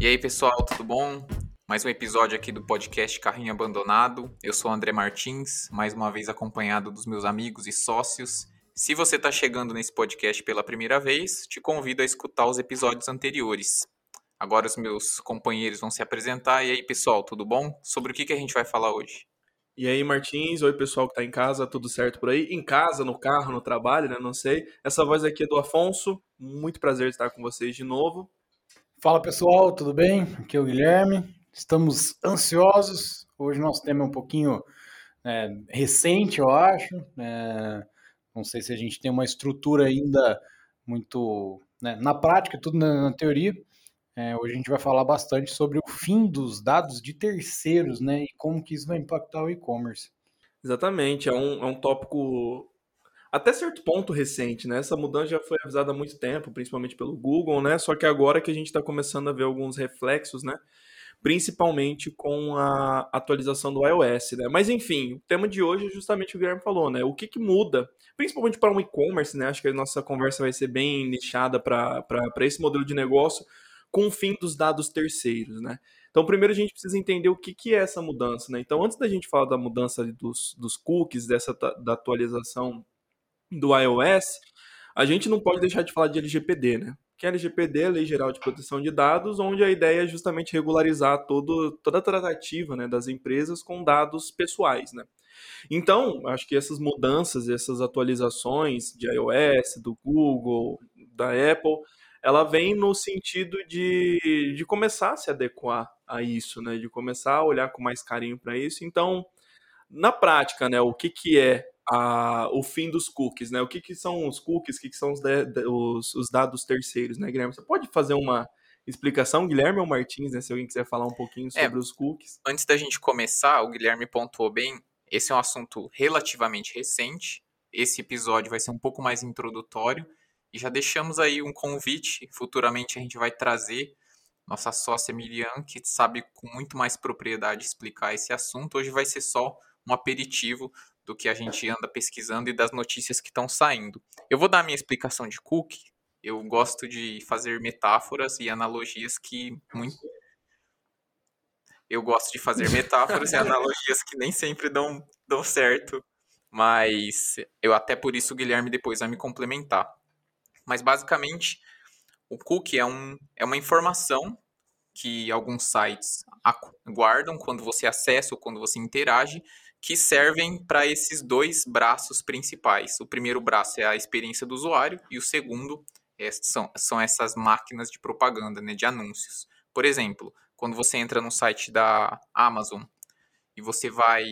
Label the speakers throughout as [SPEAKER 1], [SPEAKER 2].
[SPEAKER 1] E aí, pessoal, tudo bom? Mais um episódio aqui do podcast Carrinho Abandonado. Eu sou André Martins, mais uma vez acompanhado dos meus amigos e sócios. Se você está chegando nesse podcast pela primeira vez, te convido a escutar os episódios anteriores. Agora os meus companheiros vão se apresentar. E aí, pessoal, tudo bom? Sobre o que, que a gente vai falar hoje?
[SPEAKER 2] E aí, Martins, oi pessoal que está em casa, tudo certo por aí? Em casa, no carro, no trabalho, né? Não sei. Essa voz aqui é do Afonso, muito prazer estar com vocês de novo.
[SPEAKER 3] Fala pessoal, tudo bem? Aqui é o Guilherme. Estamos ansiosos. Hoje nosso tema é um pouquinho é, recente, eu acho. É, não sei se a gente tem uma estrutura ainda muito né, na prática, tudo na, na teoria. É, hoje a gente vai falar bastante sobre o fim dos dados de terceiros, né? E como que isso vai impactar o e-commerce.
[SPEAKER 2] Exatamente, é um, é um tópico até certo ponto recente, né? Essa mudança já foi avisada há muito tempo, principalmente pelo Google, né? Só que agora que a gente está começando a ver alguns reflexos, né? Principalmente com a atualização do iOS, né? Mas enfim, o tema de hoje é justamente o que o Guilherme falou, né? O que, que muda, principalmente para um e-commerce, né? Acho que a nossa conversa vai ser bem nichada para esse modelo de negócio com o fim dos dados terceiros, né? Então, primeiro a gente precisa entender o que, que é essa mudança, né? Então, antes da gente falar da mudança dos, dos cookies, dessa da atualização do iOS, a gente não pode deixar de falar de LGPD, né? Que a LGPD é a Lei Geral de Proteção de Dados, onde a ideia é justamente regularizar todo, toda a tratativa né, das empresas com dados pessoais, né? Então, acho que essas mudanças, essas atualizações de iOS, do Google, da Apple, ela vem no sentido de, de começar a se adequar a isso, né? De começar a olhar com mais carinho para isso. Então, na prática, né, o que, que é a, o fim dos cookies, né? O que, que são os cookies, o que, que são os, de, os, os, dados terceiros, né, Guilherme? Você pode fazer uma explicação, Guilherme ou Martins, né? Se alguém quiser falar um pouquinho é, sobre é, os cookies.
[SPEAKER 1] Antes da gente começar, o Guilherme pontuou bem, esse é um assunto relativamente recente. Esse episódio vai ser um pouco mais introdutório. E já deixamos aí um convite. Futuramente a gente vai trazer nossa sócia Miriam, que sabe com muito mais propriedade explicar esse assunto. Hoje vai ser só um aperitivo do que a gente anda pesquisando e das notícias que estão saindo. Eu vou dar a minha explicação de cookie. Eu gosto de fazer metáforas e analogias que muito eu gosto de fazer metáforas e analogias que nem sempre dão, dão certo, mas eu até por isso o Guilherme depois vai me complementar. Mas basicamente, o cookie é, um, é uma informação que alguns sites guardam quando você acessa ou quando você interage que servem para esses dois braços principais. O primeiro braço é a experiência do usuário e o segundo é, são, são essas máquinas de propaganda, né, de anúncios. Por exemplo, quando você entra no site da Amazon e você vai,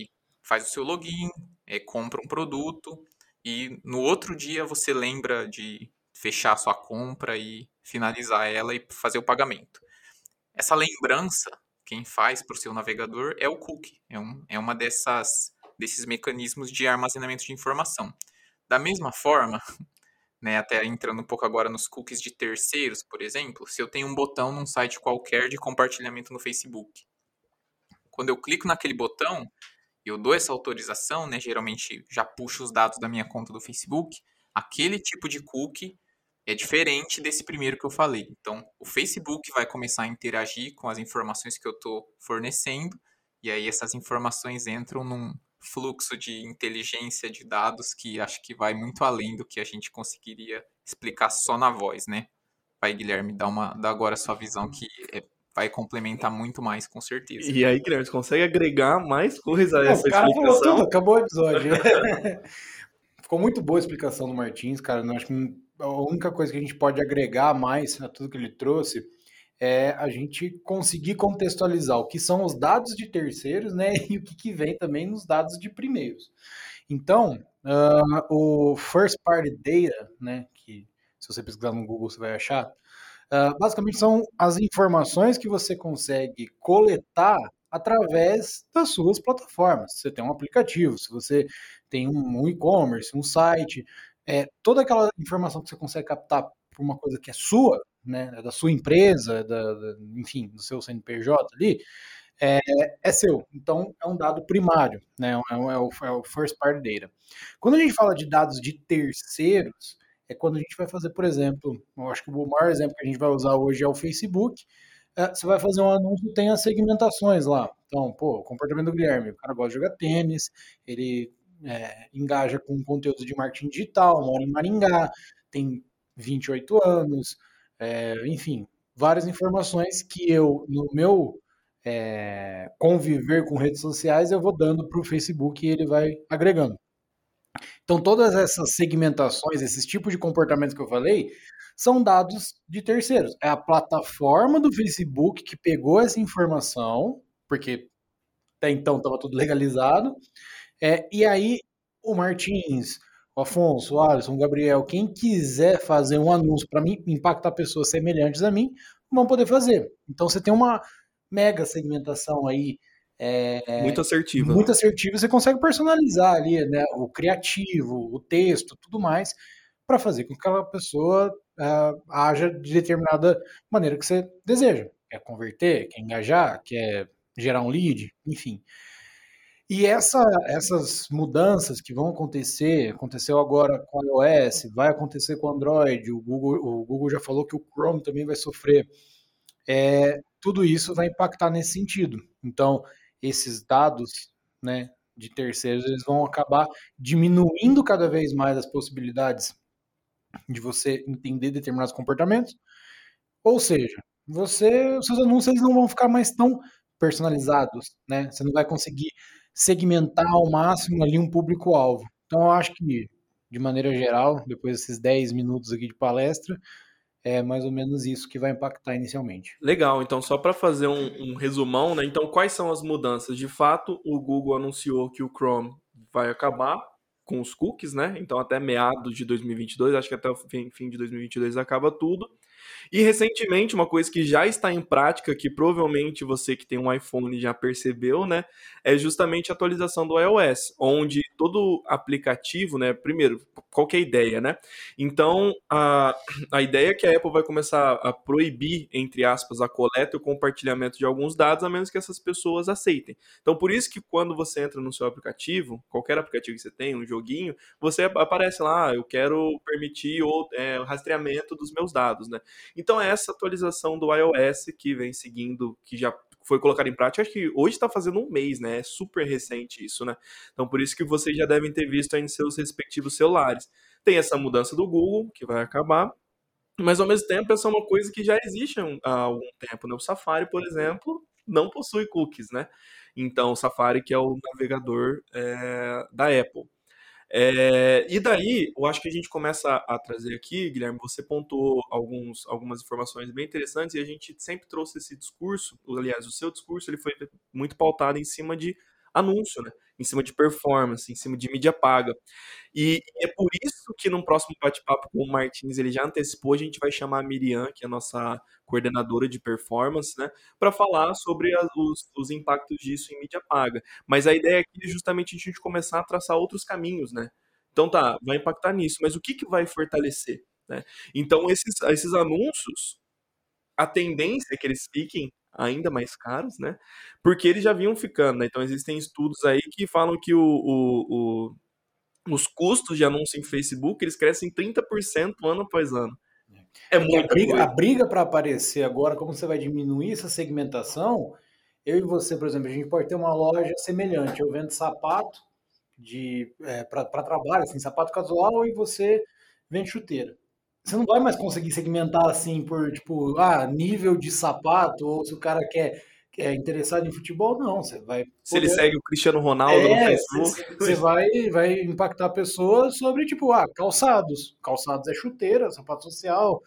[SPEAKER 1] faz o seu login, é, compra um produto e no outro dia você lembra de fechar a sua compra e finalizar ela e fazer o pagamento. Essa lembrança quem faz para o seu navegador é o cookie. É, um, é uma dessas desses mecanismos de armazenamento de informação. Da mesma forma, né, até entrando um pouco agora nos cookies de terceiros, por exemplo, se eu tenho um botão num site qualquer de compartilhamento no Facebook. Quando eu clico naquele botão, eu dou essa autorização, né, geralmente já puxo os dados da minha conta do Facebook, aquele tipo de cookie é diferente desse primeiro que eu falei. Então, o Facebook vai começar a interagir com as informações que eu estou fornecendo, e aí essas informações entram num fluxo de inteligência de dados que acho que vai muito além do que a gente conseguiria explicar só na voz, né? Vai, Guilherme, dá, uma, dá agora a sua visão que é, vai complementar muito mais, com certeza.
[SPEAKER 2] E aí, Guilherme, você consegue agregar mais coisas a essa cara explicação?
[SPEAKER 3] Falou tudo, acabou o episódio. Ficou muito boa a explicação do Martins, cara. Não acho que a única coisa que a gente pode agregar mais a tudo que ele trouxe é a gente conseguir contextualizar o que são os dados de terceiros, né, e o que, que vem também nos dados de primeiros. Então, uh, o first party data, né, que se você pesquisar no Google você vai achar, uh, basicamente são as informações que você consegue coletar através das suas plataformas. Se você tem um aplicativo, se você tem um e-commerce, um site, é, toda aquela informação que você consegue captar por uma coisa que é sua, né, da sua empresa, da, da, enfim, do seu CNPJ ali, é, é, seu. Então, é um dado primário, né, é, é, o, é o first party data. Quando a gente fala de dados de terceiros, é quando a gente vai fazer, por exemplo, eu acho que o maior exemplo que a gente vai usar hoje é o Facebook. É, você vai fazer um anúncio, tem as segmentações lá. Então, pô, comportamento do Guilherme, o cara gosta de jogar tênis, ele é, engaja com conteúdo de marketing digital, mora em Maringá, tem 28 anos, é, enfim, várias informações que eu, no meu é, conviver com redes sociais, eu vou dando para o Facebook e ele vai agregando. Então, todas essas segmentações, esses tipos de comportamentos que eu falei, são dados de terceiros. É a plataforma do Facebook que pegou essa informação, porque até então estava tudo legalizado, é, e aí o Martins, o Afonso, o Alisson, o Gabriel, quem quiser fazer um anúncio para mim impactar pessoas semelhantes a mim, vão poder fazer. Então você tem uma mega segmentação aí é,
[SPEAKER 2] muito assertiva.
[SPEAKER 3] Muito assertiva, você consegue personalizar ali, né, o criativo, o texto, tudo mais, para fazer com que aquela pessoa uh, haja de determinada maneira que você deseja. Quer converter, quer engajar, quer gerar um lead, enfim. E essa, essas mudanças que vão acontecer, aconteceu agora com o iOS, vai acontecer com o Android, o Google, o Google já falou que o Chrome também vai sofrer. É, tudo isso vai impactar nesse sentido. Então, esses dados né, de terceiros eles vão acabar diminuindo cada vez mais as possibilidades de você entender determinados comportamentos. Ou seja, você, os seus anúncios não vão ficar mais tão personalizados, né? Você não vai conseguir segmentar ao máximo ali um público-alvo. Então, eu acho que, de maneira geral, depois desses 10 minutos aqui de palestra, é mais ou menos isso que vai impactar inicialmente.
[SPEAKER 2] Legal, então só para fazer um, um, resumão, né? Então, quais são as mudanças? De fato, o Google anunciou que o Chrome vai acabar com os cookies, né? Então, até meados de 2022, acho que até o fim, fim de 2022 acaba tudo. E recentemente, uma coisa que já está em prática, que provavelmente você que tem um iPhone já percebeu, né? É justamente a atualização do iOS, onde todo aplicativo, né? Primeiro, qual é a ideia, né? Então, a, a ideia é que a Apple vai começar a proibir, entre aspas, a coleta e o compartilhamento de alguns dados, a menos que essas pessoas aceitem. Então, por isso que quando você entra no seu aplicativo, qualquer aplicativo que você tem, um joguinho, você aparece lá, ah, eu quero permitir o é, rastreamento dos meus dados, né? Então é essa atualização do iOS que vem seguindo, que já foi colocado em prática, acho que hoje está fazendo um mês, né? É super recente isso, né? Então por isso que vocês já devem ter visto aí em seus respectivos celulares. Tem essa mudança do Google, que vai acabar, mas ao mesmo tempo essa é uma coisa que já existe há algum tempo, né? O Safari, por exemplo, não possui cookies, né? Então o Safari que é o navegador é, da Apple. É, e daí, eu acho que a gente começa a trazer aqui, Guilherme, você pontuou alguns, algumas informações bem interessantes e a gente sempre trouxe esse discurso, aliás, o seu discurso ele foi muito pautado em cima de anúncio, né? em cima de performance, em cima de mídia paga. E, é por isso que no próximo bate-papo com o Martins, ele já antecipou, a gente vai chamar a Miriam, que é a nossa coordenadora de performance, né, para falar sobre os, os, impactos disso em mídia paga. Mas a ideia aqui é justamente a gente começar a traçar outros caminhos, né? Então tá, vai impactar nisso, mas o que, que vai fortalecer? Né? Então esses, esses anúncios, a tendência é que eles fiquem ainda mais caros, né? Porque eles já vinham ficando, né? Então existem estudos aí que falam que o, o, o os custos de anúncio em Facebook eles crescem 30% ano após ano.
[SPEAKER 3] É muito. A briga para aparecer agora, como você vai diminuir essa segmentação? Eu e você, por exemplo, a gente pode ter uma loja semelhante. Eu vendo sapato de é, para trabalho, assim, sapato casual, e você vende chuteira você não vai mais conseguir segmentar assim por, tipo, ah, nível de sapato, ou se o cara quer, é interessado em futebol, não. Você vai. Poder...
[SPEAKER 2] Se ele segue o Cristiano Ronaldo é, no Facebook.
[SPEAKER 3] Você vai, vai impactar a pessoa sobre, tipo, ah, calçados. Calçados é chuteira, sapato social,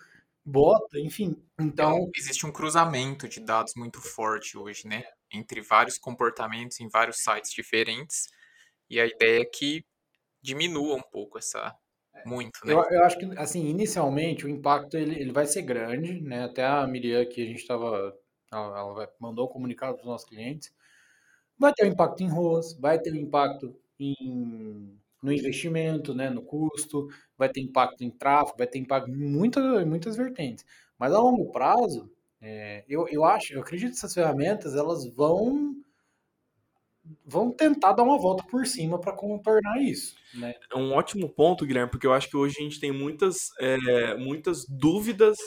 [SPEAKER 3] bota, enfim. Então.
[SPEAKER 1] Existe um cruzamento de dados muito forte hoje, né? Entre vários comportamentos em vários sites diferentes. E a ideia é que diminua um pouco essa, muito, né?
[SPEAKER 3] Eu, eu, acho que, assim, inicialmente o impacto ele, ele vai ser grande, né? Até a Miriam que a gente estava, ela, ela mandou um comunicado para os nossos clientes. Vai ter um impacto em ROAS, vai ter um impacto em, no investimento, né? No custo, vai ter impacto em tráfego, vai ter impacto em muitas, muitas vertentes. Mas a longo prazo, é, eu, eu acho, eu acredito que essas ferramentas elas vão vão tentar dar uma volta por cima para contornar isso. Né?
[SPEAKER 2] É um ótimo ponto, Guilherme, porque eu acho que hoje a gente tem muitas, é, muitas dúvidas.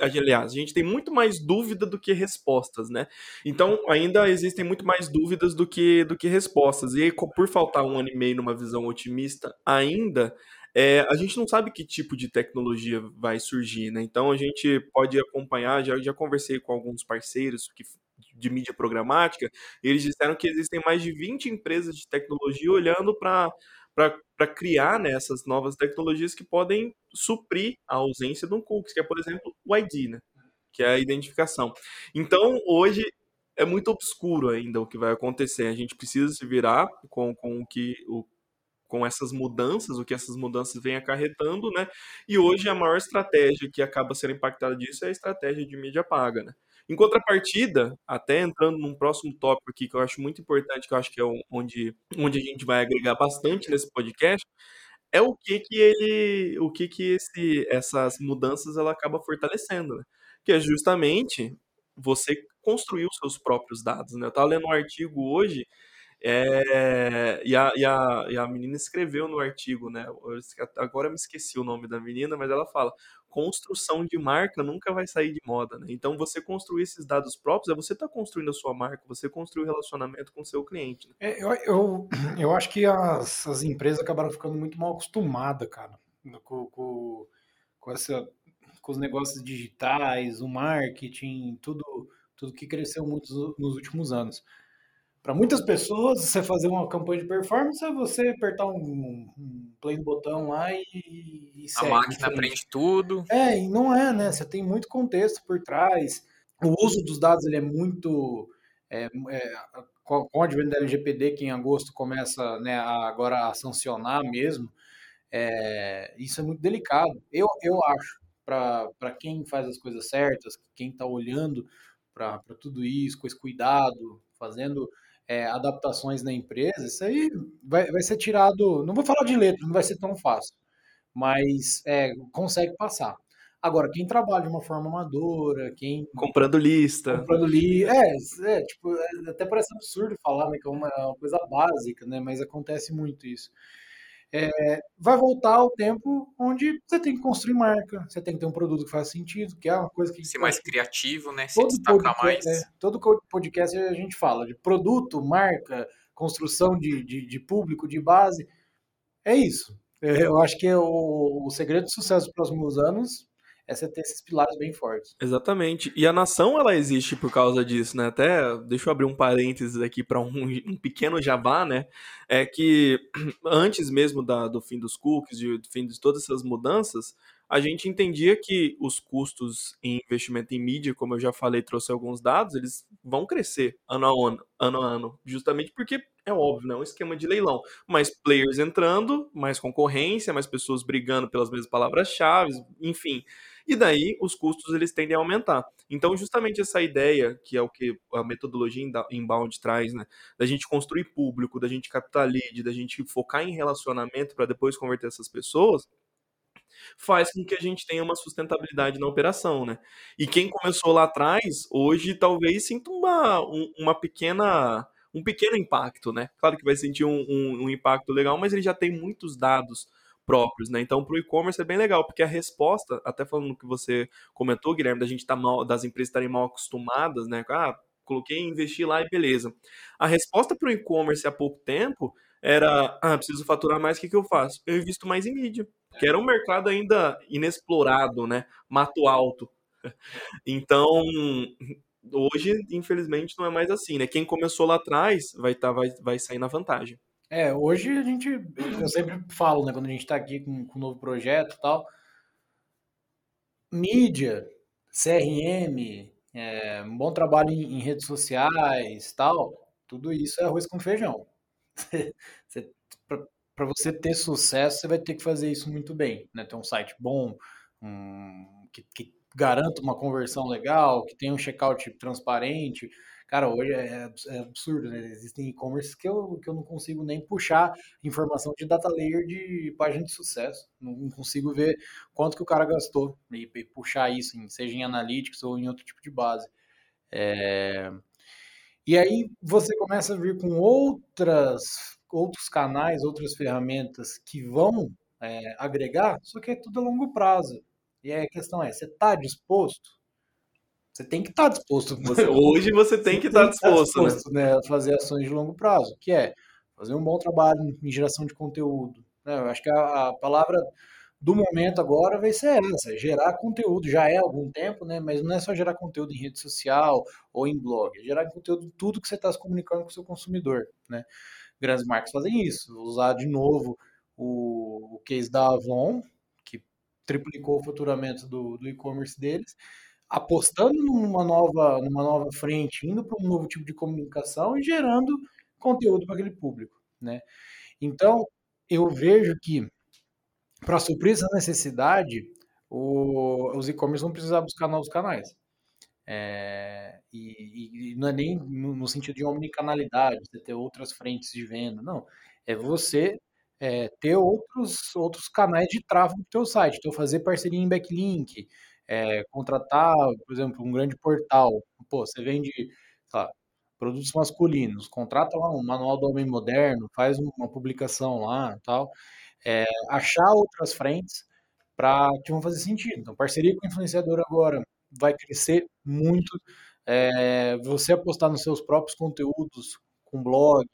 [SPEAKER 2] Aliás, a gente tem muito mais dúvida do que respostas, né? Então, ainda existem muito mais dúvidas do que, do que respostas. E por faltar um ano e meio numa visão otimista, ainda é, a gente não sabe que tipo de tecnologia vai surgir, né? Então a gente pode acompanhar, já, já conversei com alguns parceiros que, de mídia programática, eles disseram que existem mais de 20 empresas de tecnologia olhando para para criar né, essas novas tecnologias que podem suprir a ausência de um cookies, que é, por exemplo, o ID, né? que é a identificação. Então, hoje é muito obscuro ainda o que vai acontecer. A gente precisa se virar com, com o que o, com essas mudanças, o que essas mudanças vêm acarretando, né? E hoje a maior estratégia que acaba sendo impactada disso é a estratégia de mídia paga, né? Em contrapartida, até entrando num próximo tópico aqui que eu acho muito importante, que eu acho que é onde, onde a gente vai agregar bastante nesse podcast, é o que que ele, o que que esse, essas mudanças ela acaba fortalecendo, né? Que é justamente você construir os seus próprios dados, né? Eu estava lendo um artigo hoje é, e, a, e, a, e a menina escreveu no artigo, né? Agora me esqueci o nome da menina, mas ela fala: construção de marca nunca vai sair de moda, né? Então você construir esses dados próprios é você está construindo a sua marca, você construir o relacionamento com o seu cliente. Né?
[SPEAKER 3] É, eu, eu, eu acho que as, as empresas acabaram ficando muito mal acostumadas, cara, com, com, com, essa, com os negócios digitais, o marketing, tudo, tudo que cresceu muito nos últimos anos. Para muitas pessoas, você fazer uma campanha de performance é você apertar um, um play no botão lá e, e
[SPEAKER 1] A máquina aprende tudo.
[SPEAKER 3] É, e não é, né? Você tem muito contexto por trás. O uso dos dados ele é muito. É, é, com o advento da LGPD, que em agosto começa né, a, agora a sancionar mesmo, é, isso é muito delicado. Eu, eu acho, para quem faz as coisas certas, quem está olhando para tudo isso, com esse cuidado, fazendo é, adaptações na empresa, isso aí vai, vai ser tirado. Não vou falar de letra, não vai ser tão fácil, mas é, consegue passar. Agora, quem trabalha de uma forma amadora, quem.
[SPEAKER 2] Comprando lista.
[SPEAKER 3] Comprando lista. É, é, tipo, é, até parece absurdo falar, né? Que é uma, é uma coisa básica, né? Mas acontece muito isso é, vai voltar ao tempo onde você tem que construir marca, você tem que ter um produto que faz sentido, que é uma coisa que...
[SPEAKER 1] Ser mais criativo, né? Se todo destacar
[SPEAKER 3] podcast, mais. É, todo podcast a gente fala de produto, marca, construção de, de, de público, de base. É isso. É, eu acho que é o, o segredo do sucesso dos próximos anos é você ter esses pilares bem fortes.
[SPEAKER 2] Exatamente. E a nação, ela existe por causa disso, né? Até, deixa eu abrir um parênteses aqui para um, um, pequeno jabá, né? É que antes mesmo da, do fim dos cookies, do fim de todas essas mudanças, a gente entendia que os custos em investimento em mídia, como eu já falei, trouxe alguns dados, eles vão crescer ano a ano, ano, a ano justamente porque é óbvio, né? É um esquema de leilão. Mais players entrando, mais concorrência, mais pessoas brigando pelas mesmas palavras-chave, enfim. E daí os custos eles tendem a aumentar. Então, justamente essa ideia, que é o que a metodologia inbound traz, né? Da gente construir público, da gente captar lead, da gente focar em relacionamento para depois converter essas pessoas, faz com que a gente tenha uma sustentabilidade na operação, né? E quem começou lá atrás, hoje talvez sinta uma, uma pequena um pequeno impacto, né? Claro que vai sentir um, um, um impacto legal, mas ele já tem muitos dados próprios, né? Então, para o e-commerce é bem legal, porque a resposta, até falando que você comentou, Guilherme, da gente tá mal, das empresas estarem mal acostumadas, né? Ah, coloquei, investi lá e beleza. A resposta para o e-commerce há pouco tempo era, ah, preciso faturar mais, o que, que eu faço? Eu invisto mais em mídia que era um mercado ainda inexplorado, né? Mato alto. Então, hoje, infelizmente, não é mais assim, né? Quem começou lá atrás vai, tá, vai, vai sair na vantagem.
[SPEAKER 3] É, hoje a gente, eu sempre falo, né, quando a gente está aqui com, com um novo projeto e tal, mídia, CRM, é, um bom trabalho em, em, redes sociais tal, tudo isso é arroz com feijão. Para você ter sucesso, você vai ter que fazer isso muito bem, né? Ter um site bom, um, que, que garanta uma conversão legal, que tenha um checkout transparente. Cara, hoje é, é absurdo, né? Existem e-commerce que eu, que eu não consigo nem puxar informação de data layer de página de sucesso. Não, não consigo ver quanto que o cara gastou e, e, puxar isso, em, seja em analytics ou em outro tipo de base. É... E aí você começa a vir com outras, outros canais, outras ferramentas que vão é, agregar, só que é tudo a longo prazo. E aí a questão é, você está disposto? Você tem que estar tá disposto.
[SPEAKER 2] Você, Hoje você tem você que estar tá disposto, tá disposto
[SPEAKER 3] né? né? a fazer ações de longo prazo, que é fazer um bom trabalho em geração de conteúdo. Né? Eu acho que a, a palavra do momento agora vai ser essa, gerar conteúdo. Já é há algum tempo, né? Mas não é só gerar conteúdo em rede social ou em blog, é gerar conteúdo em tudo que você está se comunicando com o seu consumidor, né? Grandes marcas fazem isso. Usar de novo o, o case da Avon, que triplicou o faturamento do, do e-commerce deles, apostando numa nova, numa nova frente, indo para um novo tipo de comunicação e gerando conteúdo para aquele público, né? Então, eu vejo que para suprir essa necessidade, o, os e-commerce vão precisar buscar novos canais. É, e, e, não é nem no, no, sentido de omnicanalidade, você ter outras frentes de venda, não. É você é, ter outros, outros canais de tráfego para o teu site. Então, fazer parceria em backlink, é, contratar, por exemplo, um grande portal. Pô, você vende, lá, produtos masculinos, contrata lá um manual do homem moderno, faz uma publicação lá tal é, achar outras frentes para que vão fazer sentido. Então, parceria com o influenciador agora vai crescer muito. É, você apostar nos seus próprios conteúdos, com blog,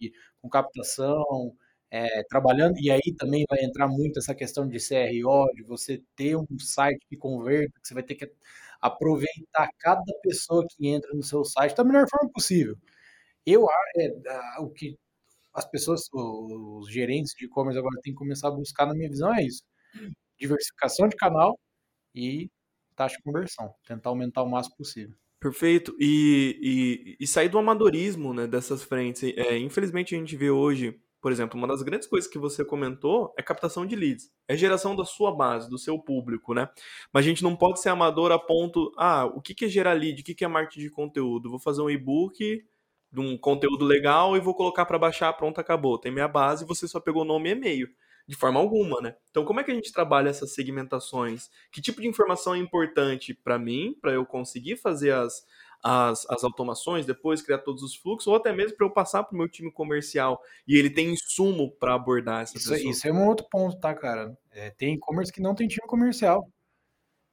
[SPEAKER 3] com captação, é, trabalhando, e aí também vai entrar muito essa questão de CRO, de você ter um site que converta, que você vai ter que aproveitar cada pessoa que entra no seu site da melhor forma possível. Eu é, o que as pessoas, os gerentes de e-commerce agora têm que começar a buscar, na minha visão, é isso. Diversificação de canal e taxa de conversão. Tentar aumentar o máximo possível.
[SPEAKER 2] Perfeito. E, e, e sair do amadorismo né, dessas frentes. É, infelizmente, a gente vê hoje, por exemplo, uma das grandes coisas que você comentou é captação de leads. É geração da sua base, do seu público, né? Mas a gente não pode ser amador a ponto, ah, o que é gerar lead? O que é marketing de conteúdo? Vou fazer um e-book de um conteúdo legal e vou colocar para baixar, pronto, acabou. Tem minha base, você só pegou nome e e-mail. De forma alguma, né? Então, como é que a gente trabalha essas segmentações? Que tipo de informação é importante para mim, para eu conseguir fazer as, as, as automações, depois criar todos os fluxos, ou até mesmo para eu passar para o meu time comercial e ele tem insumo para abordar essa
[SPEAKER 3] isso,
[SPEAKER 2] pessoa?
[SPEAKER 3] Isso é um outro ponto, tá, cara? É, tem e-commerce que não tem time comercial.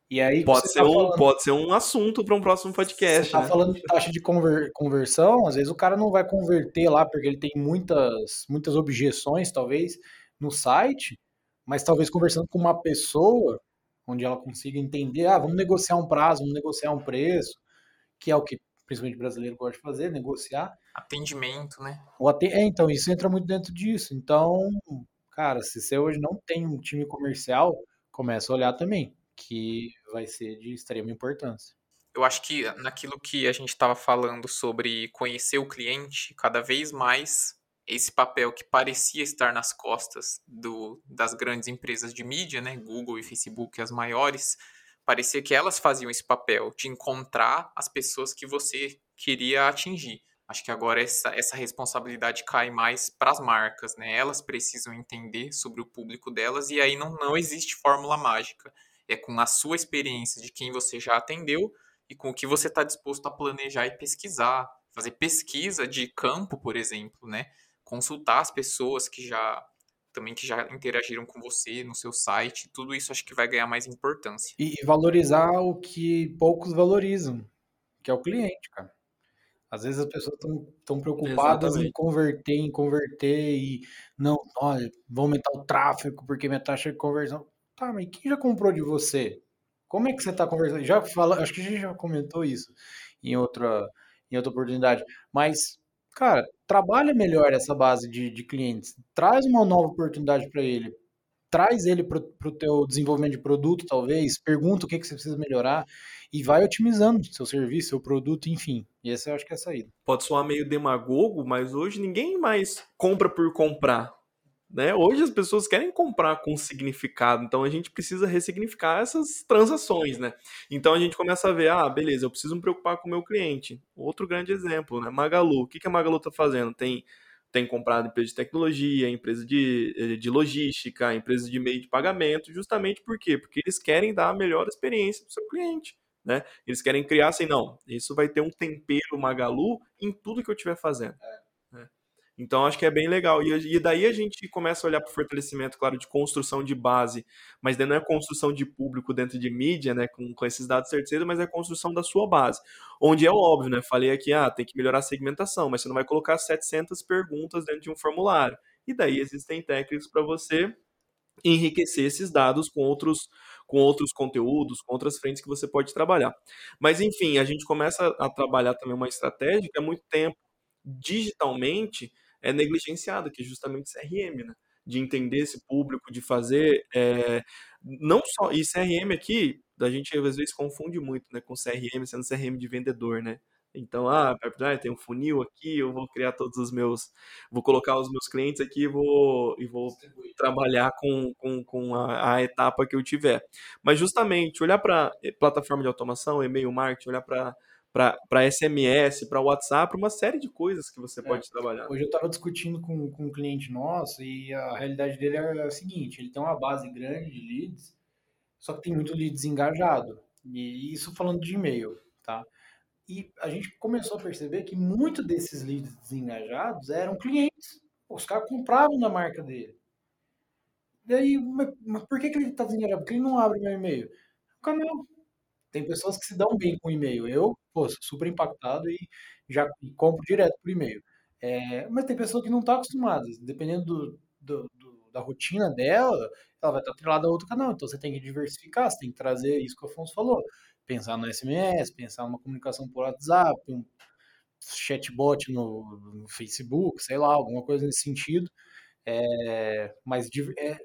[SPEAKER 2] E aí pode ser, tá um, falando, pode ser um assunto para um próximo podcast.
[SPEAKER 3] Você tá né? falando de taxa de conver, conversão, às vezes o cara não vai converter lá porque ele tem muitas, muitas objeções, talvez, no site, mas talvez conversando com uma pessoa, onde ela consiga entender, ah, vamos negociar um prazo, vamos negociar um preço, que é o que principalmente brasileiro gosta de fazer, negociar.
[SPEAKER 1] Atendimento, né?
[SPEAKER 3] O at... É, então, isso entra muito dentro disso. Então, cara, se você hoje não tem um time comercial, começa a olhar também que vai ser de extrema importância.
[SPEAKER 1] Eu acho que naquilo que a gente estava falando sobre conhecer o cliente, cada vez mais esse papel que parecia estar nas costas do, das grandes empresas de mídia, né, Google e Facebook, as maiores, parecia que elas faziam esse papel de encontrar as pessoas que você queria atingir. Acho que agora essa, essa responsabilidade cai mais para as marcas, né? Elas precisam entender sobre o público delas e aí não, não existe fórmula mágica é com a sua experiência de quem você já atendeu e com o que você está disposto a planejar e pesquisar, fazer pesquisa de campo, por exemplo, né? Consultar as pessoas que já também que já interagiram com você no seu site, tudo isso acho que vai ganhar mais importância.
[SPEAKER 3] E valorizar o que poucos valorizam, que é o cliente, cara. Às vezes as pessoas estão preocupadas Exatamente. em converter, em converter e não, olha, vou aumentar o tráfego porque minha taxa de conversão. Tá, mas quem já comprou de você? Como é que você está conversando? Já fala, acho que a gente já comentou isso em outra, em outra oportunidade. Mas, cara, trabalha melhor essa base de, de clientes. Traz uma nova oportunidade para ele. Traz ele para o teu desenvolvimento de produto, talvez. Pergunta o que, que você precisa melhorar e vai otimizando seu serviço, seu produto, enfim. E essa eu acho que é a saída.
[SPEAKER 2] Pode soar meio demagogo, mas hoje ninguém mais compra por comprar. Né? Hoje as pessoas querem comprar com significado, então a gente precisa ressignificar essas transações, né? Então a gente começa a ver, ah, beleza, eu preciso me preocupar com o meu cliente. Outro grande exemplo, né? Magalu. O que, que a Magalu está fazendo? Tem, tem comprado empresa de tecnologia, empresa de, eh, de logística, empresa de meio de pagamento, justamente por quê? Porque eles querem dar a melhor experiência para o seu cliente. né? Eles querem criar assim, não, isso vai ter um tempero Magalu em tudo que eu estiver fazendo. né? Então acho que é bem legal. E, e daí a gente começa a olhar para o fortalecimento, claro, de construção de base, mas não é construção de público dentro de mídia, né, com, com esses dados certeza, mas é construção da sua base. Onde é óbvio, né? Falei aqui, ah, tem que melhorar a segmentação, mas você não vai colocar 700 perguntas dentro de um formulário. E daí existem técnicas para você enriquecer esses dados com outros com outros conteúdos, com outras frentes que você pode trabalhar. Mas enfim, a gente começa a trabalhar também uma estratégia que há muito tempo digitalmente é negligenciada, que é justamente CRM, né? De entender esse público, de fazer é, não só e CRM aqui a gente às vezes confunde muito, né, com CRM sendo CRM de vendedor, né? Então, ah, tem um funil aqui, eu vou criar todos os meus, vou colocar os meus clientes aqui e vou, e vou trabalhar com, com, com a, a, etapa que eu tiver. Mas justamente, olhar para plataforma de automação, e-mail marketing, olhar para para SMS, para WhatsApp, uma série de coisas que você é. pode trabalhar.
[SPEAKER 3] Hoje eu estava discutindo com, com um cliente nosso e a realidade dele é a seguinte: ele tem uma base grande de leads, só que tem muito lead desengajado. E isso falando de e-mail, tá? E a gente começou a perceber que muitos desses leads desengajados eram clientes. Os caras compravam da marca dele. E aí, mas, mas por que, que ele está desengajado? Porque ele não abre meu e-mail. O canal. Tem pessoas que se dão bem com e-mail. Eu, pô, sou super impactado e já compro direto por e-mail. É, mas tem pessoas que não estão tá acostumadas. Dependendo do, do, do, da rotina dela, ela vai estar atrelada a outro canal. Então você tem que diversificar, você tem que trazer isso que o Afonso falou pensar no SMS, pensar numa comunicação por WhatsApp, um chatbot no, no Facebook, sei lá, alguma coisa nesse sentido. É, mas é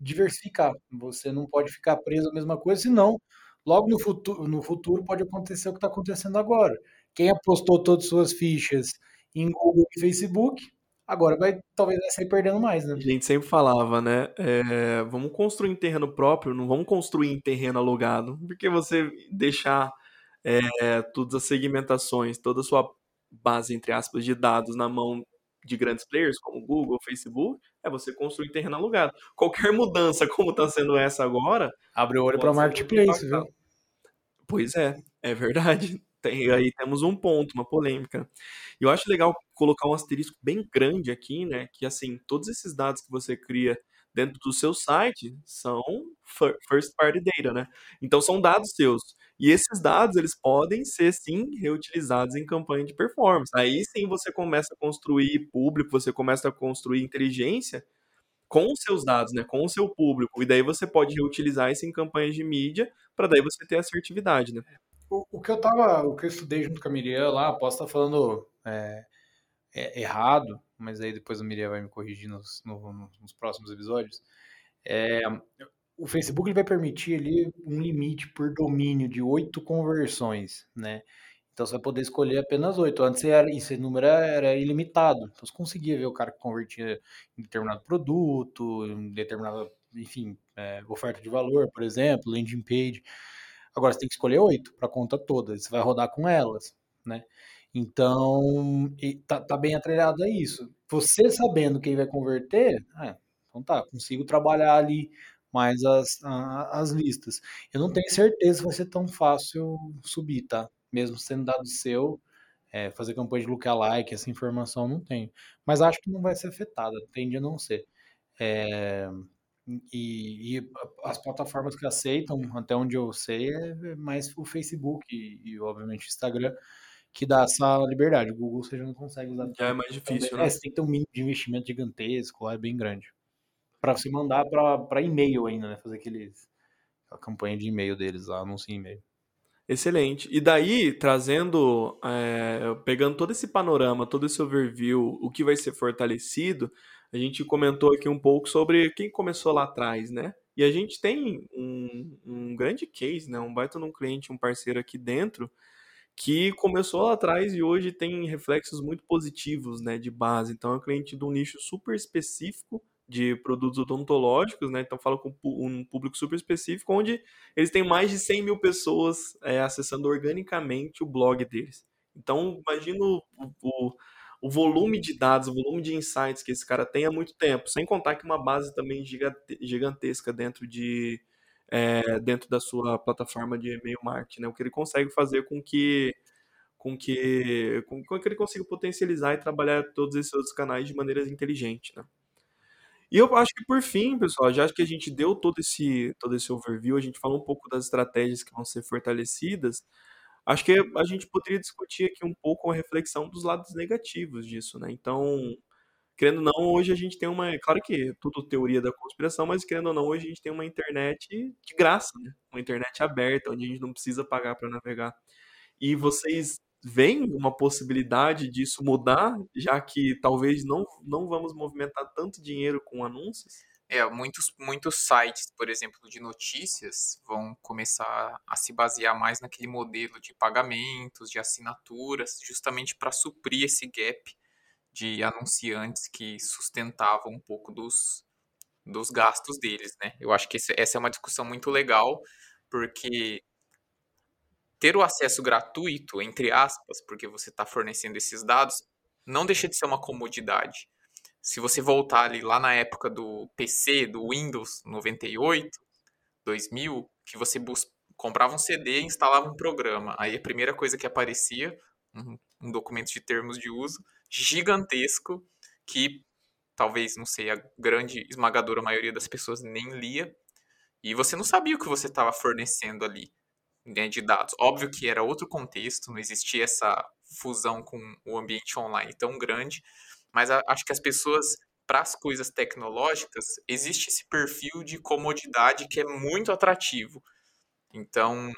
[SPEAKER 3] diversificar. Você não pode ficar preso à mesma coisa, senão logo no futuro, no futuro pode acontecer o que está acontecendo agora. Quem apostou todas as suas fichas em Google e Facebook Agora vai, talvez vai sair perdendo mais, né?
[SPEAKER 2] A gente sempre falava, né? É, vamos construir em terreno próprio, não vamos construir em terreno alugado. Porque você deixar é, todas as segmentações, toda a sua base, entre aspas, de dados na mão de grandes players como Google, Facebook, é você construir terreno alugado. Qualquer mudança, como está sendo essa agora.
[SPEAKER 3] Abre o olho para o marketplace, viu?
[SPEAKER 2] Pois é, é verdade. Tem, aí temos um ponto, uma polêmica. Eu acho legal colocar um asterisco bem grande aqui, né? Que assim, todos esses dados que você cria dentro do seu site são first party data, né? Então são dados seus. E esses dados, eles podem ser sim reutilizados em campanha de performance. Aí sim você começa a construir público, você começa a construir inteligência com os seus dados, né, com o seu público. E daí você pode reutilizar isso em campanhas de mídia para daí você ter assertividade, né?
[SPEAKER 3] O, o, que eu tava, o que eu estudei junto com a Miriam lá, posso estar falando é, é, errado, mas aí depois a Miriam vai me corrigir nos, no, nos próximos episódios. É, o Facebook ele vai permitir ali um limite por domínio de oito conversões, né? Então você vai poder escolher apenas oito. Antes era, esse número era ilimitado. Então você conseguia ver o cara que convertia em determinado produto, em determinada, enfim, é, oferta de valor, por exemplo, landing page. Agora você tem que escolher oito para conta toda, você vai rodar com elas, né? Então, tá, tá, bem atrelhado a isso. Você sabendo quem vai converter, é, então tá, consigo trabalhar ali mais as, as listas. Eu não tenho certeza se vai ser tão fácil subir, tá? Mesmo sendo dado seu, é, fazer campanha de lookalike, essa informação não tenho. Mas acho que não vai ser afetada, tende a não ser. É, e, e, as plataformas que aceitam, até onde eu sei, é mais o Facebook e, e obviamente o Instagram, que dá essa liberdade. O Google você já não consegue usar.
[SPEAKER 2] Já é mais difícil, então, né?
[SPEAKER 3] É, você tem que ter um mínimo de investimento gigantesco, lá é bem grande. Para você mandar para e-mail ainda, né? Fazer aqueles, a campanha de e-mail deles lá, anúncio em e-mail.
[SPEAKER 2] Excelente. E daí, trazendo, é, pegando todo esse panorama, todo esse overview, o que vai ser fortalecido, a gente comentou aqui um pouco sobre quem começou lá atrás, né? E a gente tem um, um grande case, né? Um baita num cliente, um parceiro aqui dentro, que começou lá atrás e hoje tem reflexos muito positivos, né? De base. Então é um cliente de um nicho super específico de produtos odontológicos, né? Então fala com um público super específico, onde eles têm mais de 100 mil pessoas é, acessando organicamente o blog deles. Então imagina o, o o volume de dados, o volume de insights que esse cara tem há muito tempo, sem contar que uma base também gigantesca dentro de é, dentro da sua plataforma de e-mail marketing, né? O que ele consegue fazer com que com que, com, com que ele consiga potencializar e trabalhar todos esses outros canais de maneira inteligente, né? E eu acho que por fim, pessoal, já acho que a gente deu todo esse, todo esse overview, a gente falou um pouco das estratégias que vão ser fortalecidas. Acho que a gente poderia discutir aqui um pouco a reflexão dos lados negativos disso, né? Então, querendo ou não, hoje a gente tem uma. Claro que tudo teoria da conspiração, mas querendo ou não, hoje a gente tem uma internet de graça, né? Uma internet aberta, onde a gente não precisa pagar para navegar. E vocês vem uma possibilidade disso mudar, já que talvez não, não vamos movimentar tanto dinheiro com anúncios?
[SPEAKER 1] É, muitos, muitos sites, por exemplo, de notícias, vão começar a se basear mais naquele modelo de pagamentos, de assinaturas, justamente para suprir esse gap de anunciantes que sustentavam um pouco dos, dos gastos deles, né? Eu acho que essa é uma discussão muito legal, porque ter o acesso gratuito, entre aspas, porque você está fornecendo esses dados, não deixa de ser uma comodidade. Se você voltar ali lá na época do PC, do Windows 98, 2000, que você comprava um CD e instalava um programa. Aí a primeira coisa que aparecia, um, um documento de termos de uso gigantesco, que talvez, não sei, a grande esmagadora maioria das pessoas nem lia, e você não sabia o que você estava fornecendo ali né, de dados. Óbvio que era outro contexto, não existia essa fusão com o ambiente online tão grande, mas acho que as pessoas, para as coisas tecnológicas, existe esse perfil de comodidade que é muito atrativo. Então,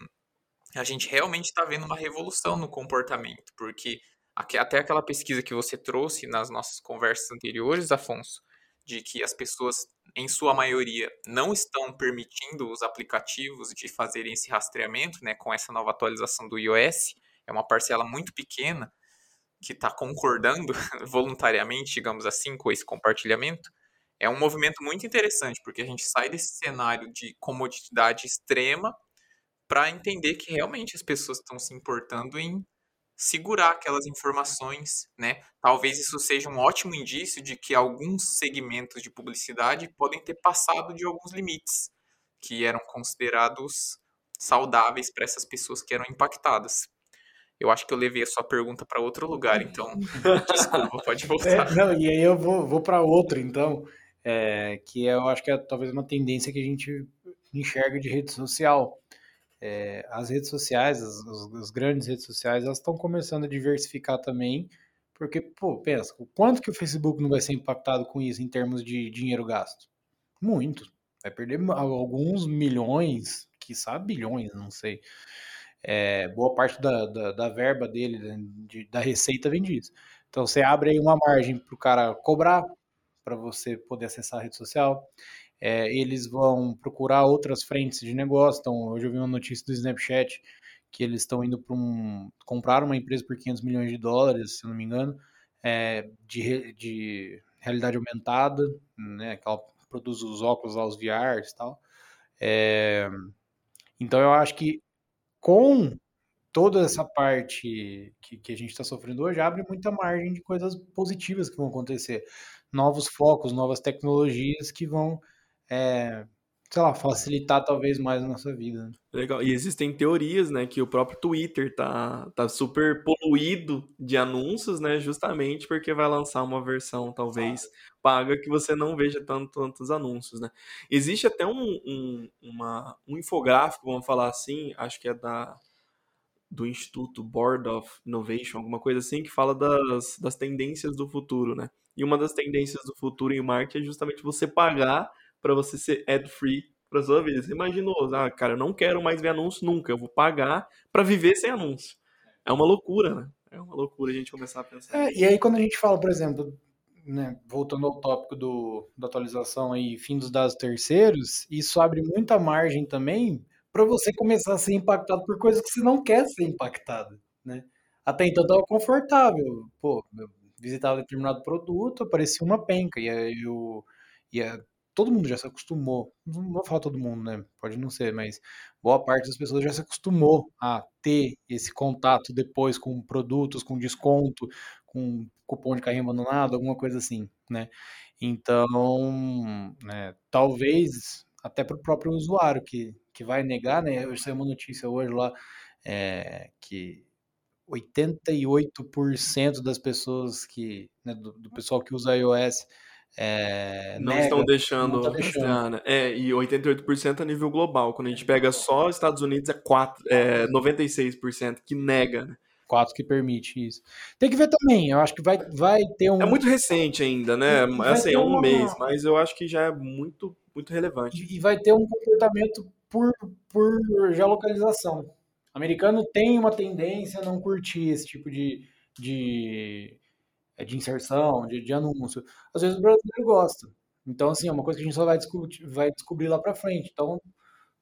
[SPEAKER 1] a gente realmente está vendo uma revolução no comportamento, porque até aquela pesquisa que você trouxe nas nossas conversas anteriores, Afonso, de que as pessoas, em sua maioria, não estão permitindo os aplicativos de fazerem esse rastreamento, né, com essa nova atualização do iOS, é uma parcela muito pequena que está concordando voluntariamente, digamos assim, com esse compartilhamento, é um movimento muito interessante, porque a gente sai desse cenário de comodidade extrema para entender que realmente as pessoas estão se importando em segurar aquelas informações, né? Talvez isso seja um ótimo indício de que alguns segmentos de publicidade podem ter passado de alguns limites que eram considerados saudáveis para essas pessoas que eram impactadas. Eu acho que eu levei a sua pergunta para outro lugar, então desculpa, pode voltar.
[SPEAKER 3] É, não, e aí eu vou, vou para outro, então, é, que eu acho que é talvez uma tendência que a gente enxerga de rede social é, as redes sociais, as, as, grandes redes sociais, elas estão começando a diversificar também, porque, pô, pensa, o quanto que o Facebook não vai ser impactado com isso em termos de dinheiro gasto? Muito. Vai perder alguns milhões, quiçá bilhões, não sei. É, boa parte da, da, da verba dele, de, da receita, vem disso. Então, você abre aí uma margem para o cara cobrar, para você poder acessar a rede social é, eles vão procurar outras frentes de negócio. Então, hoje eu vi uma notícia do Snapchat que eles estão indo para um. comprar uma empresa por 500 milhões de dólares, se não me engano, é, de, de realidade aumentada, né? Que ela produz os óculos lá, os VRs e tal. É, então, eu acho que com toda essa parte que, que a gente está sofrendo hoje, abre muita margem de coisas positivas que vão acontecer. Novos focos, novas tecnologias que vão é, sei lá, facilitar talvez mais a nossa vida. Né?
[SPEAKER 2] Legal. E existem teorias, né, que o próprio Twitter tá, tá super poluído de anúncios, né, justamente porque vai lançar uma versão talvez paga que você não veja tanto, tantos anúncios, né. Existe até um, um, uma, um infográfico, vamos falar assim, acho que é da do Instituto Board of Innovation, alguma coisa assim, que fala das, das tendências do futuro, né. E uma das tendências do futuro em marketing é justamente você pagar para você ser ad-free para sua vida. Você imaginou, ah, cara, eu não quero mais ver anúncio nunca, eu vou pagar para viver sem anúncio. É uma loucura, né? É uma loucura a gente começar a pensar.
[SPEAKER 3] É, e aí quando a gente fala, por exemplo, né, voltando ao tópico do, da atualização aí, fim dos dados terceiros, isso abre muita margem também para você começar a ser impactado por coisas que você não quer ser impactado, né? Até então estava confortável, pô, eu visitava determinado produto, aparecia uma penca, e eu ia todo mundo já se acostumou, não vou falar todo mundo, né? Pode não ser, mas boa parte das pessoas já se acostumou a ter esse contato depois com produtos, com desconto, com cupom de carrinho abandonado, alguma coisa assim, né? Então, né, talvez até para o próprio usuário que, que vai negar, né? Eu saiu uma notícia hoje lá é, que 88% das pessoas que, né, do, do, pessoal que usa iOS é,
[SPEAKER 2] não nega, estão deixando, não tá deixando. Né? É, e 88% a nível global. Quando a gente pega só Estados Unidos, é, 4, é 96% que nega. Né?
[SPEAKER 3] 4 que permite isso. Tem que ver também, eu acho que vai, vai ter um.
[SPEAKER 2] É muito recente ainda, né? Vai assim, é um uma... mês, mas eu acho que já é muito, muito relevante.
[SPEAKER 3] E vai ter um comportamento por, por geolocalização. O americano tem uma tendência a não curtir esse tipo de, de, de inserção, de, de anúncio. Às vezes o brasileiro gosta. Então, assim, é uma coisa que a gente só vai descobrir, vai descobrir lá para frente. Então,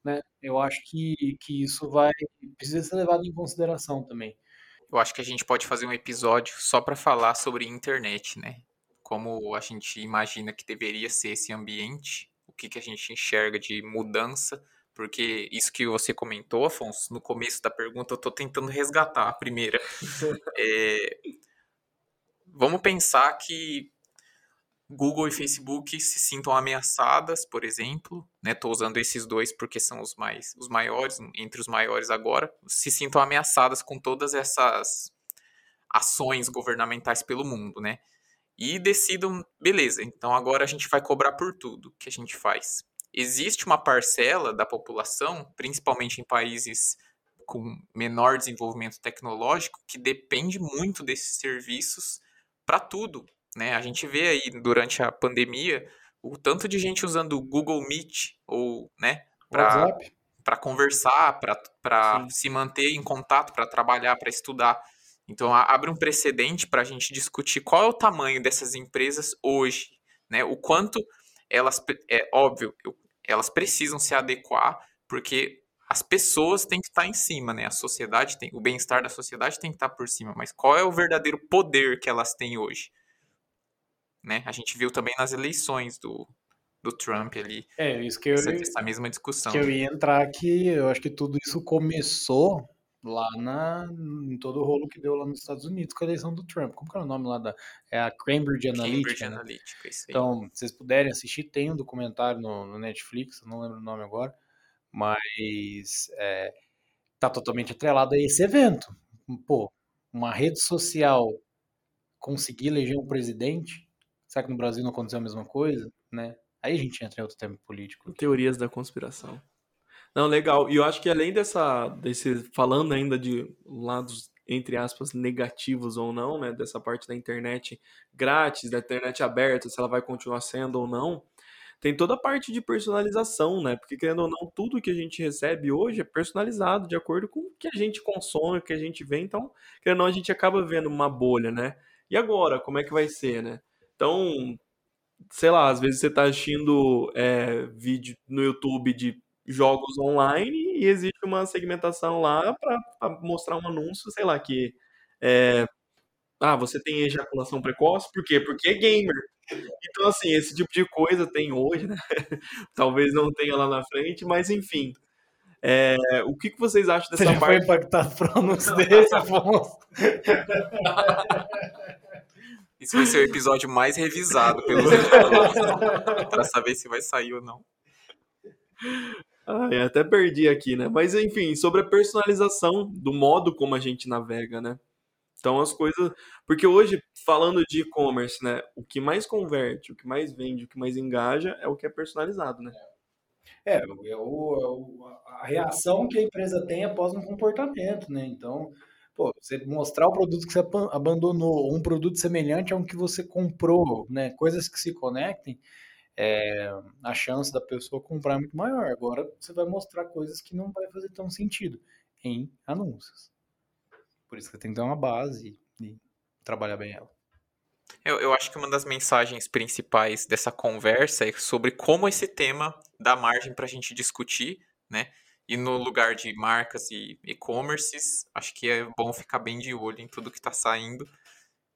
[SPEAKER 3] né, eu acho que, que isso vai precisa ser levado em consideração também.
[SPEAKER 1] Eu acho que a gente pode fazer um episódio só para falar sobre internet, né? Como a gente imagina que deveria ser esse ambiente, o que, que a gente enxerga de mudança, porque isso que você comentou, Afonso, no começo da pergunta, eu estou tentando resgatar a primeira. é, vamos pensar que Google e Facebook se sintam ameaçadas, por exemplo, né? Tô usando esses dois porque são os mais os maiores, entre os maiores agora, se sintam ameaçadas com todas essas ações governamentais pelo mundo, né? E decidam, beleza, então agora a gente vai cobrar por tudo que a gente faz. Existe uma parcela da população, principalmente em países com menor desenvolvimento tecnológico, que depende muito desses serviços para tudo, né? A gente vê aí durante a pandemia o tanto de gente usando o Google Meet ou, né, para conversar, para se manter em contato, para trabalhar, para estudar. Então abre um precedente para a gente discutir qual é o tamanho dessas empresas hoje, né? O quanto elas, é óbvio, elas precisam se adequar, porque as pessoas têm que estar em cima, né? A sociedade tem, o bem-estar da sociedade tem que estar por cima. Mas qual é o verdadeiro poder que elas têm hoje? né? A gente viu também nas eleições do, do Trump ali.
[SPEAKER 3] É, isso que eu
[SPEAKER 1] essa, essa mesma discussão.
[SPEAKER 3] Que eu ia entrar aqui, eu acho que tudo isso começou lá na, em todo o rolo que deu lá nos Estados Unidos com a eleição do Trump. Como que era o nome lá da. É a Cambridge Analytica. Cambridge né? Analytica, isso aí. Então, se vocês puderem assistir, tem um documentário no, no Netflix, não lembro o nome agora, mas é, tá totalmente atrelado a esse evento. Pô, uma rede social conseguir eleger um presidente Será que no Brasil não aconteceu a mesma coisa? Né? Aí a gente entra em outro tema político.
[SPEAKER 2] Teorias da conspiração. Não, legal. E eu acho que além dessa, desse, falando ainda de lados, entre aspas, negativos ou não, né, dessa parte da internet grátis, da internet aberta, se ela vai continuar sendo ou não, tem toda a parte de personalização, né, porque querendo ou não, tudo que a gente recebe hoje é personalizado de acordo com o que a gente consome, o que a gente vê, então, querendo ou não, a gente acaba vendo uma bolha, né. E agora, como é que vai ser, né? Então, sei lá, às vezes você está assistindo é, vídeo no YouTube de jogos online e existe uma segmentação lá para mostrar um anúncio, sei lá, que é, ah, você tem ejaculação precoce, por quê? Porque é gamer. Então, assim, esse tipo de coisa tem hoje, né? Talvez não tenha lá na frente, mas enfim. É, o que, que vocês acham dessa
[SPEAKER 3] Você parte? Você foi impactado por anúncio desse, Afonso?
[SPEAKER 1] Isso vai ser o episódio mais revisado pelos para saber se vai sair ou não.
[SPEAKER 2] Ah, até perdi aqui, né? Mas enfim, sobre a personalização do modo como a gente navega, né? Então as coisas. Porque hoje, falando de e-commerce, né? O que mais converte, o que mais vende, o que mais engaja é o que é personalizado, né?
[SPEAKER 3] É, é, o, é o, a reação que a empresa tem após um comportamento, né? Então, pô, você mostrar o produto que você abandonou, um produto semelhante a um que você comprou, né? Coisas que se conectem, é, a chance da pessoa comprar é muito maior. Agora você vai mostrar coisas que não vai fazer tão sentido em anúncios. Por isso que tem que ter uma base e trabalhar bem ela.
[SPEAKER 1] Eu, eu acho que uma das mensagens principais dessa conversa é sobre como esse tema dá margem para a gente discutir, né? E no lugar de marcas e e-commerces, acho que é bom ficar bem de olho em tudo que está saindo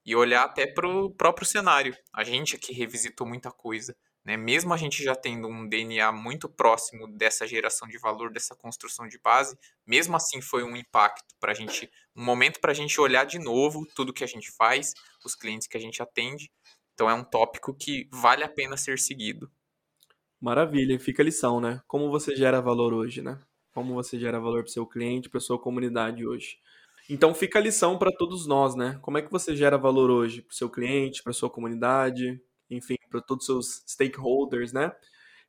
[SPEAKER 1] e olhar até para o próprio cenário. A gente aqui revisitou muita coisa. Né? Mesmo a gente já tendo um DNA muito próximo dessa geração de valor, dessa construção de base, mesmo assim foi um impacto para a gente, um momento para a gente olhar de novo tudo que a gente faz, os clientes que a gente atende. Então é um tópico que vale a pena ser seguido.
[SPEAKER 2] Maravilha, fica a lição, né? Como você gera valor hoje, né? Como você gera valor para o seu cliente, para sua comunidade hoje. Então fica a lição para todos nós, né? Como é que você gera valor hoje para o seu cliente, para sua comunidade, enfim, para todos os seus stakeholders, né?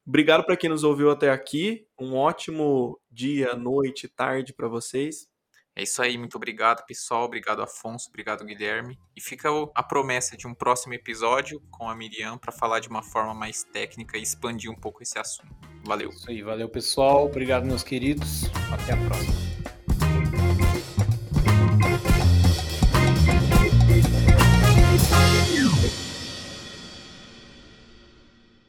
[SPEAKER 2] Obrigado para quem nos ouviu até aqui. Um ótimo dia, noite, tarde para vocês.
[SPEAKER 1] É isso aí, muito obrigado, pessoal. Obrigado, Afonso. Obrigado, Guilherme. E fica a promessa de um próximo episódio com a Miriam para falar de uma forma mais técnica e expandir um pouco esse assunto. Valeu.
[SPEAKER 3] Isso aí, valeu, pessoal. Obrigado, meus queridos. Até a próxima.